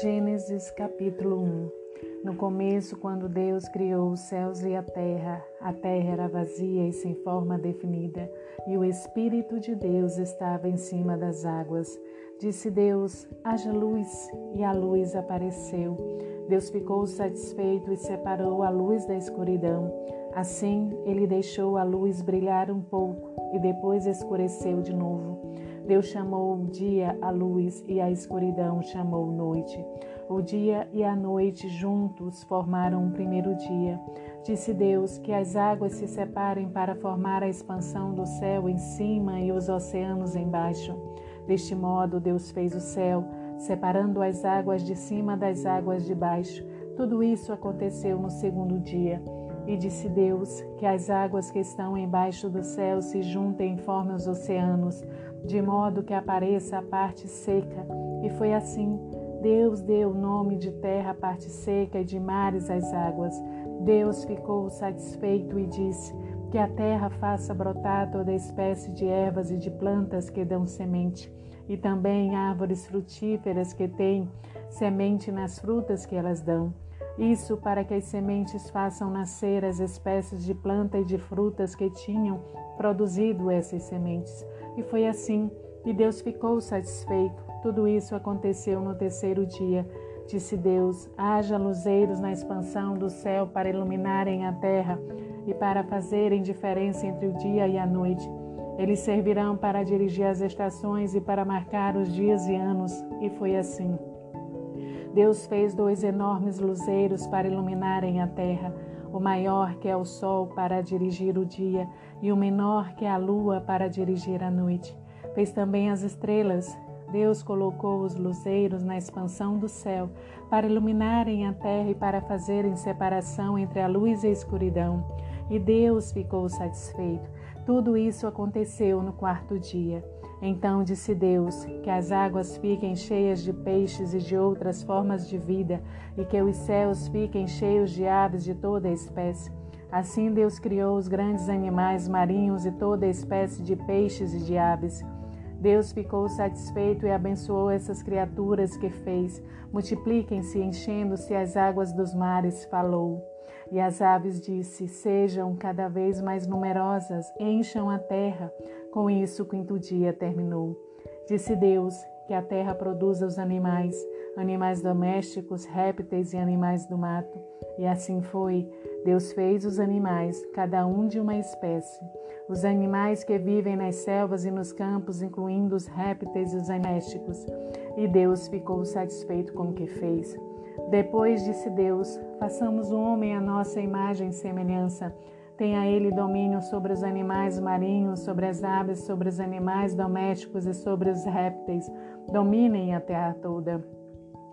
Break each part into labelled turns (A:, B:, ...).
A: Gênesis capítulo 1 No começo, quando Deus criou os céus e a terra, a terra era vazia e sem forma definida, e o Espírito de Deus estava em cima das águas. Disse Deus: haja luz, e a luz apareceu. Deus ficou satisfeito e separou a luz da escuridão. Assim, ele deixou a luz brilhar um pouco e depois escureceu de novo. Deus chamou o dia a luz e a escuridão chamou noite. O dia e a noite juntos formaram o primeiro dia. Disse Deus que as águas se separem para formar a expansão do céu em cima e os oceanos embaixo. Deste modo, Deus fez o céu, separando as águas de cima das águas de baixo. Tudo isso aconteceu no segundo dia. E disse Deus que as águas que estão embaixo do céu se juntem e formem os oceanos, de modo que apareça a parte seca. E foi assim. Deus deu o nome de terra à parte seca e de mares às águas. Deus ficou satisfeito e disse: Que a terra faça brotar toda espécie de ervas e de plantas que dão semente, e também árvores frutíferas que têm semente nas frutas que elas dão isso para que as sementes façam nascer as espécies de planta e de frutas que tinham produzido essas sementes. E foi assim, e Deus ficou satisfeito. Tudo isso aconteceu no terceiro dia. Disse Deus: haja luzeiros na expansão do céu para iluminarem a terra e para fazerem diferença entre o dia e a noite. Eles servirão para dirigir as estações e para marcar os dias e anos. E foi assim. Deus fez dois enormes luzeiros para iluminarem a terra, o maior que é o sol para dirigir o dia e o menor que é a lua para dirigir a noite. Fez também as estrelas. Deus colocou os luzeiros na expansão do céu para iluminarem a terra e para fazerem separação entre a luz e a escuridão. E Deus ficou satisfeito. Tudo isso aconteceu no quarto dia. Então disse Deus: Que as águas fiquem cheias de peixes e de outras formas de vida, e que os céus fiquem cheios de aves de toda espécie. Assim Deus criou os grandes animais marinhos e toda espécie de peixes e de aves. Deus ficou satisfeito e abençoou essas criaturas que fez. Multipliquem-se, enchendo-se as águas dos mares, falou. E as aves disse: Sejam cada vez mais numerosas, encham a terra. Com isso, o quinto dia terminou. Disse Deus que a terra produza os animais, animais domésticos, répteis e animais do mato. E assim foi. Deus fez os animais, cada um de uma espécie. Os animais que vivem nas selvas e nos campos, incluindo os répteis e os domésticos. E Deus ficou satisfeito com o que fez. Depois disse Deus: Façamos o homem à nossa imagem e semelhança. Tenha ele domínio sobre os animais marinhos, sobre as aves, sobre os animais domésticos e sobre os répteis. Dominem a terra toda.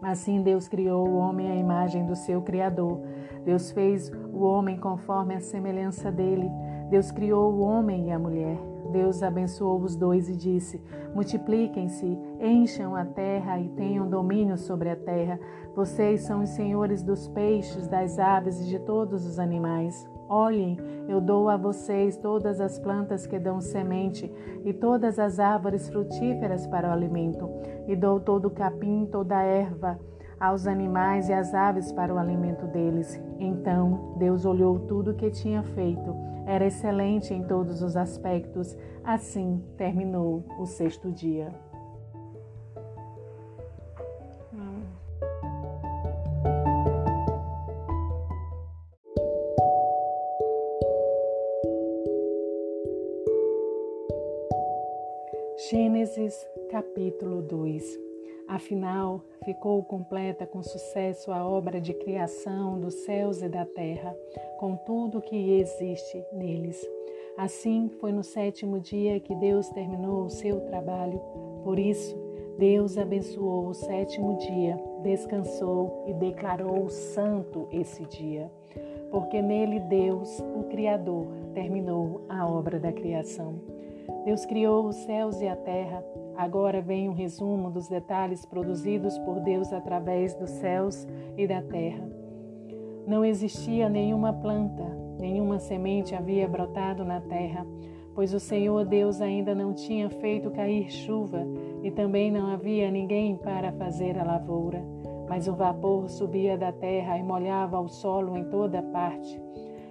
A: Assim Deus criou o homem à imagem do seu Criador. Deus fez o homem conforme a semelhança dele. Deus criou o homem e a mulher. Deus abençoou os dois e disse: Multipliquem-se, encham a terra e tenham domínio sobre a terra. Vocês são os senhores dos peixes, das aves e de todos os animais. Olhem, eu dou a vocês todas as plantas que dão semente e todas as árvores frutíferas para o alimento, e dou todo o capim, toda a erva aos animais e às aves para o alimento deles. Então Deus olhou tudo o que tinha feito. Era excelente em todos os aspectos. Assim terminou o sexto dia. Gênesis capítulo 2 Afinal, ficou completa com sucesso a obra de criação dos céus e da terra, com tudo que existe neles. Assim, foi no sétimo dia que Deus terminou o seu trabalho. Por isso, Deus abençoou o sétimo dia, descansou e declarou santo esse dia, porque nele Deus, o Criador, terminou a obra da criação. Deus criou os céus e a terra Agora vem um resumo dos detalhes produzidos por Deus através dos céus e da terra. Não existia nenhuma planta, nenhuma semente havia brotado na terra, pois o Senhor Deus ainda não tinha feito cair chuva e também não havia ninguém para fazer a lavoura. mas o vapor subia da terra e molhava o solo em toda parte.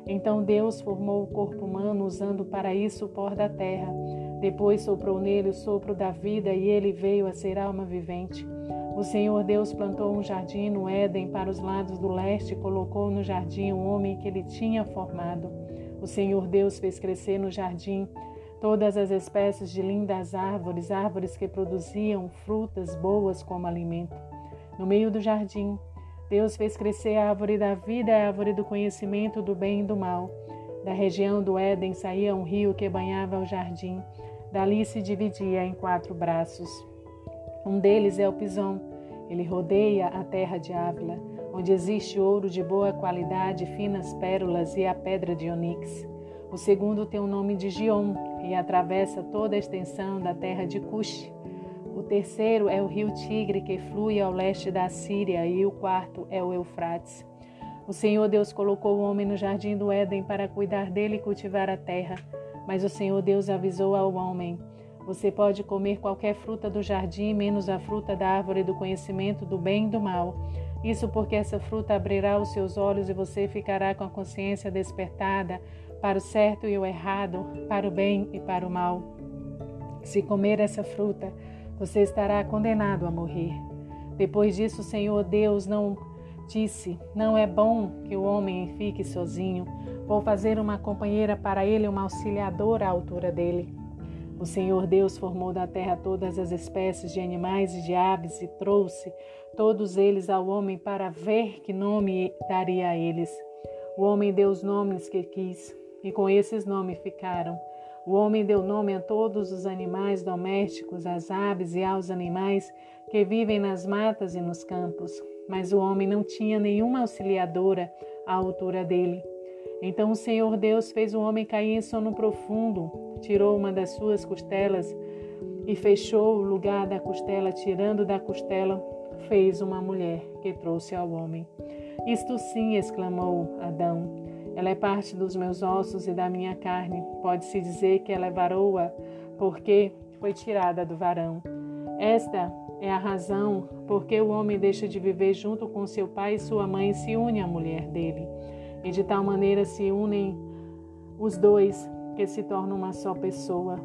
A: Então Deus formou o corpo humano usando para isso o pó da terra. Depois soprou nele o sopro da vida e ele veio a ser alma vivente. O Senhor Deus plantou um jardim no Éden para os lados do leste e colocou no jardim o homem que ele tinha formado. O Senhor Deus fez crescer no jardim todas as espécies de lindas árvores, árvores que produziam frutas boas como alimento. No meio do jardim, Deus fez crescer a árvore da vida a árvore do conhecimento do bem e do mal. Da região do Éden saía um rio que banhava o jardim. Dali se dividia em quatro braços. Um deles é o Pison. Ele rodeia a terra de Ávila, onde existe ouro de boa qualidade, finas pérolas e a pedra de onix. O segundo tem o nome de Gion e atravessa toda a extensão da terra de Cush. O terceiro é o rio Tigre, que flui ao leste da Síria, e o quarto é o Eufrates. O Senhor Deus colocou o homem no jardim do Éden para cuidar dele e cultivar a terra. Mas o Senhor Deus avisou ao homem: Você pode comer qualquer fruta do jardim, menos a fruta da árvore do conhecimento do bem e do mal. Isso porque essa fruta abrirá os seus olhos e você ficará com a consciência despertada para o certo e o errado, para o bem e para o mal. Se comer essa fruta, você estará condenado a morrer. Depois disso, o Senhor Deus não disse: Não é bom que o homem fique sozinho. Vou fazer uma companheira para ele, uma auxiliadora à altura dele. O Senhor Deus formou da terra todas as espécies de animais e de aves e trouxe todos eles ao homem para ver que nome daria a eles. O homem deu os nomes que quis e com esses nomes ficaram. O homem deu nome a todos os animais domésticos, às aves e aos animais que vivem nas matas e nos campos. Mas o homem não tinha nenhuma auxiliadora à altura dele. Então o Senhor Deus fez o homem cair em sono profundo, tirou uma das suas costelas e fechou o lugar da costela, tirando da costela, fez uma mulher que trouxe ao homem. Isto sim, exclamou Adão. Ela é parte dos meus ossos e da minha carne. Pode-se dizer que ela é varoa, porque foi tirada do varão. Esta é a razão por que o homem deixa de viver junto com seu pai e sua mãe e se une à mulher dele. E de tal maneira se unem os dois que se tornam uma só pessoa.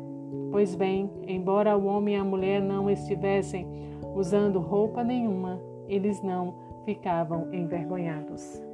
A: Pois bem, embora o homem e a mulher não estivessem usando roupa nenhuma, eles não ficavam envergonhados.